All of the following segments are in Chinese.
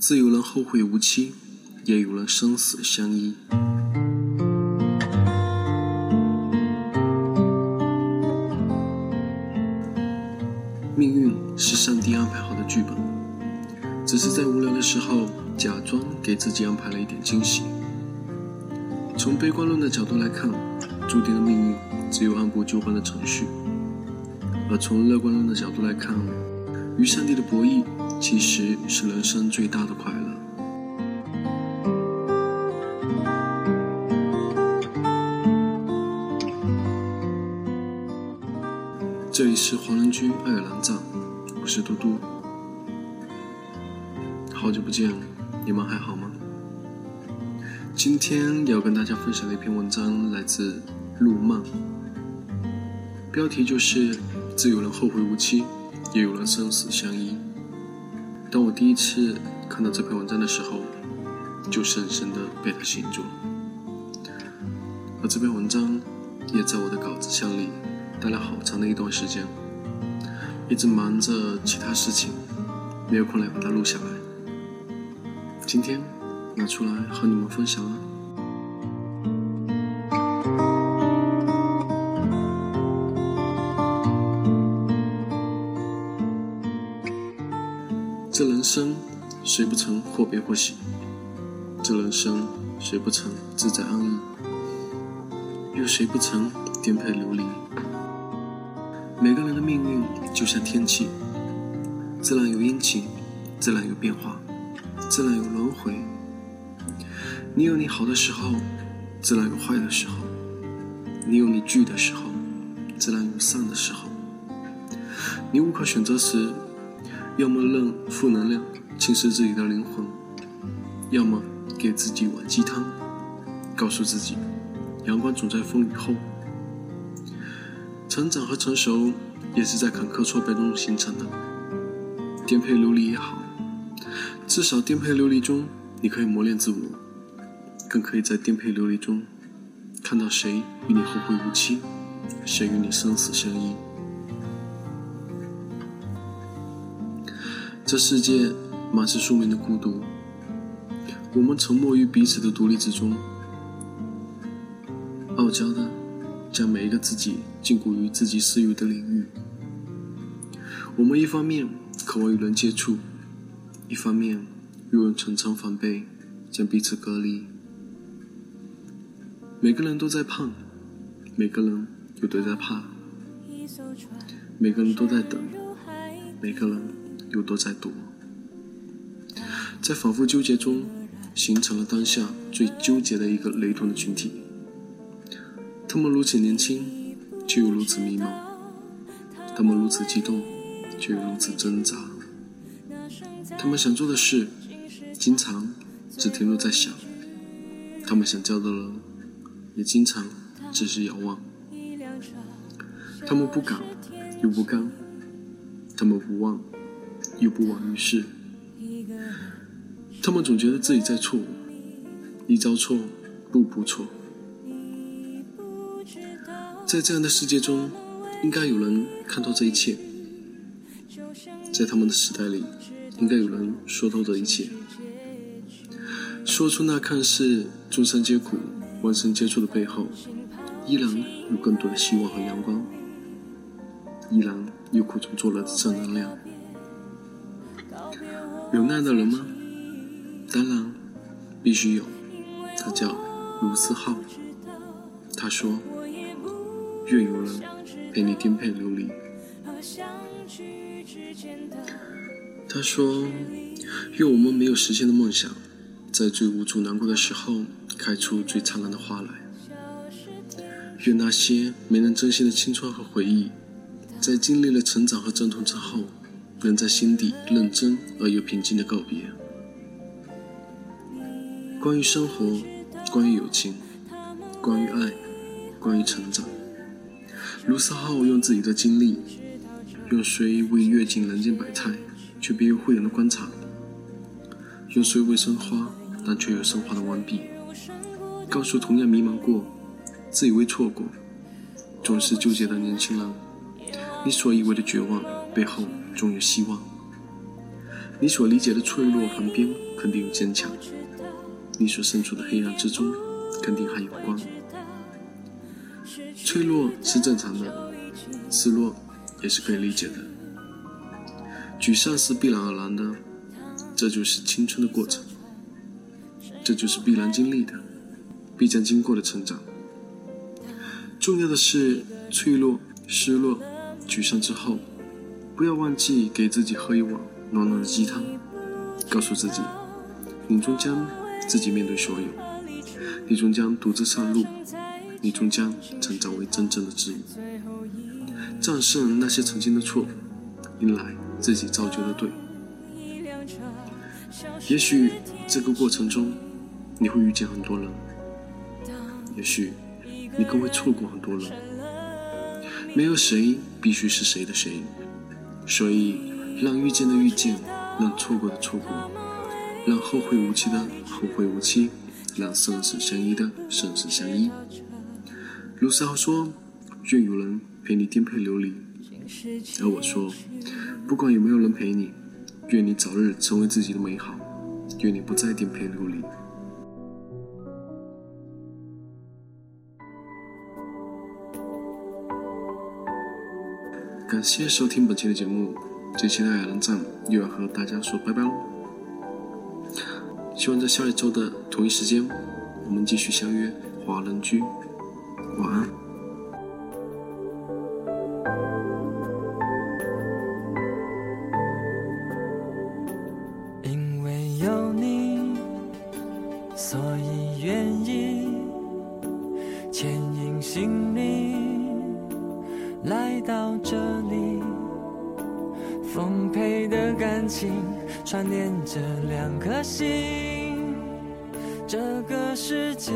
自有人后会无期，也有人生死相依。命运是上帝安排好的剧本，只是在无聊的时候假装给自己安排了一点惊喜。从悲观论的角度来看，注定的命运只有按部就班的程序；而从乐观论的角度来看，与上帝的博弈其实是人生最大的快乐。这里是黄仁居爱尔兰站，我是嘟嘟。好久不见，你们还好吗？今天要跟大家分享的一篇文章来自陆漫，标题就是“自有人后会无期，也有人生死相依”。当我第一次看到这篇文章的时候，就深深的被它吸引住了。而这篇文章也在我的稿子箱里待了好长的一段时间，一直忙着其他事情，没有空来把它录下来。今天拿出来和你们分享了。人生谁不曾或悲或喜？这人生谁不曾自在安逸？又谁不曾颠沛流离？每个人的命运就像天气，自然有阴晴，自然有变化，自然有轮回。你有你好的时候，自然有坏的时候；你有你聚的时候，自然有散的时候。你无可选择时，要么让负能量侵蚀自己的灵魂，要么给自己一碗鸡汤，告诉自己，阳光总在风雨后。成长和成熟也是在坎坷挫败中形成的，颠沛流离也好，至少颠沛流离中你可以磨练自我，更可以在颠沛流离中看到谁与你后会无期，谁与你生死相依。这世界满是宿命的孤独，我们沉默于彼此的独立之中，傲娇的。将每一个自己禁锢于自己私有的领域。我们一方面渴望与人接触，一方面又用层层防备将彼此隔离。每个人都在盼，每个人又都在怕，每个人都在等，每个人又都在躲，在反复纠结中，形成了当下最纠结的一个雷同的群体。他们如此年轻，却又如此迷茫；他们如此激动，却又如此挣扎。他们想做的事，经常只停留在想；他们想交的人，也经常只是遥望。他们不敢，又不甘；他们不忘，又不枉于世。他们总觉得自己在错误，一朝错，步步错。在这样的世界中，应该有人看透这一切。在他们的时代里，应该有人说透这一切，说出那看似众生皆苦、万生皆错的背后，依然有更多的希望和阳光，依然有苦中作乐的正能量。有那样的人吗？当然，必须有。他叫卢思浩。他说。愿有人陪你颠沛流离。他说：“愿我们没有实现的梦想，在最无助难过的时候，开出最灿烂的花来。愿那些没能珍惜的青春和回忆，在经历了成长和阵痛之后，能在心底认真而又平静的告别。关于生活，关于友情，关于爱，关于成长。”卢思浩用自己的经历，用虽未阅尽人间百态，却别有慧眼的观察；用虽未生花，但却有生花的完璧，告诉同样迷茫过、自以为错过、总是纠结的年轻人：你所以为的绝望背后，总有希望。你所理解的脆弱旁边，肯定有坚强；你所身处的黑暗之中，肯定还有光。脆弱是正常的，失落也是可以理解的，沮丧是必然而然的，这就是青春的过程，这就是必然经历的，必将经过的成长。重要的是，脆弱、失落、沮丧之后，不要忘记给自己喝一碗暖暖的鸡汤，告诉自己，你终将自己面对所有，你终将独自上路，你终将成长为真正的自我，战胜那些曾经的错，迎来自己造就的对。也许这个过程中，你会遇见很多人，也许。你更会错过很多人，没有谁必须是谁的谁，所以让遇见的遇见，让错过的错过，让后会无期的后会无期，让生死相依的生死相依。卢思浩说：“愿有人陪你颠沛流离。”而我说：“不管有没有人陪你，愿你早日成为自己的美好，愿你不再颠沛流离。”感谢收听本期的节目，这期的矮人赞又要和大家说拜拜喽。希望在下一周的同一时间，我们继续相约华人居。情串联着两颗心。这个世界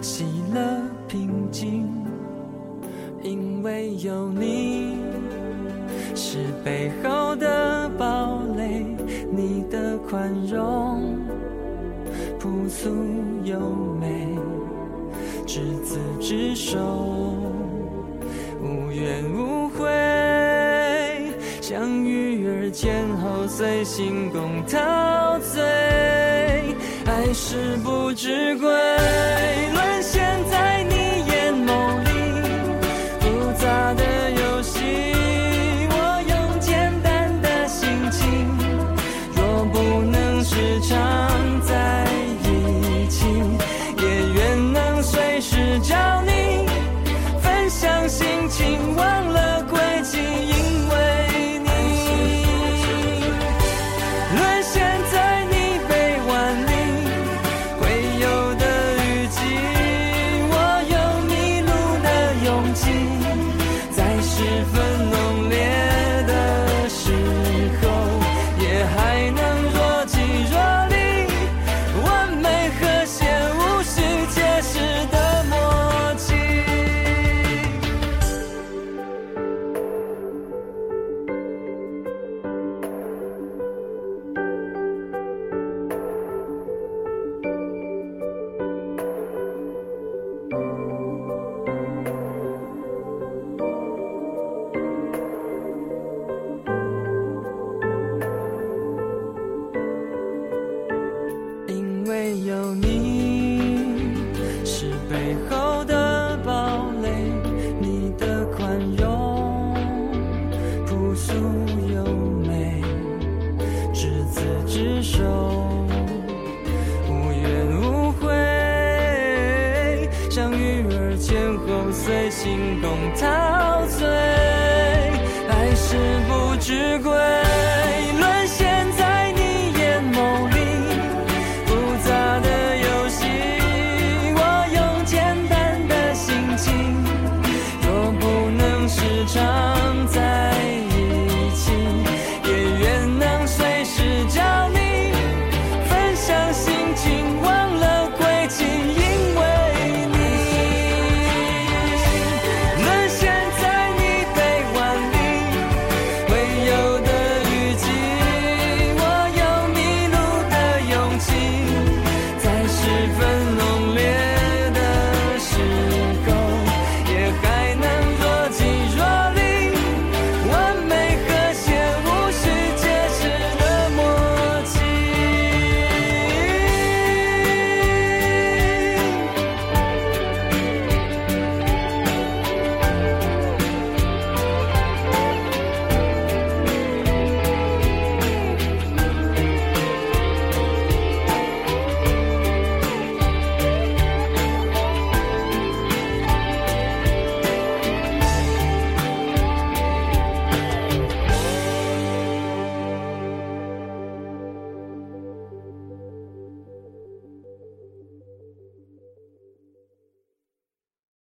喜乐平静，因为有你是背后的堡垒。你的宽容朴素优美，执子之手。无怨无悔，相遇前后随心共陶醉，爱是不知归，沦陷在你随心动陶醉，爱是不知归。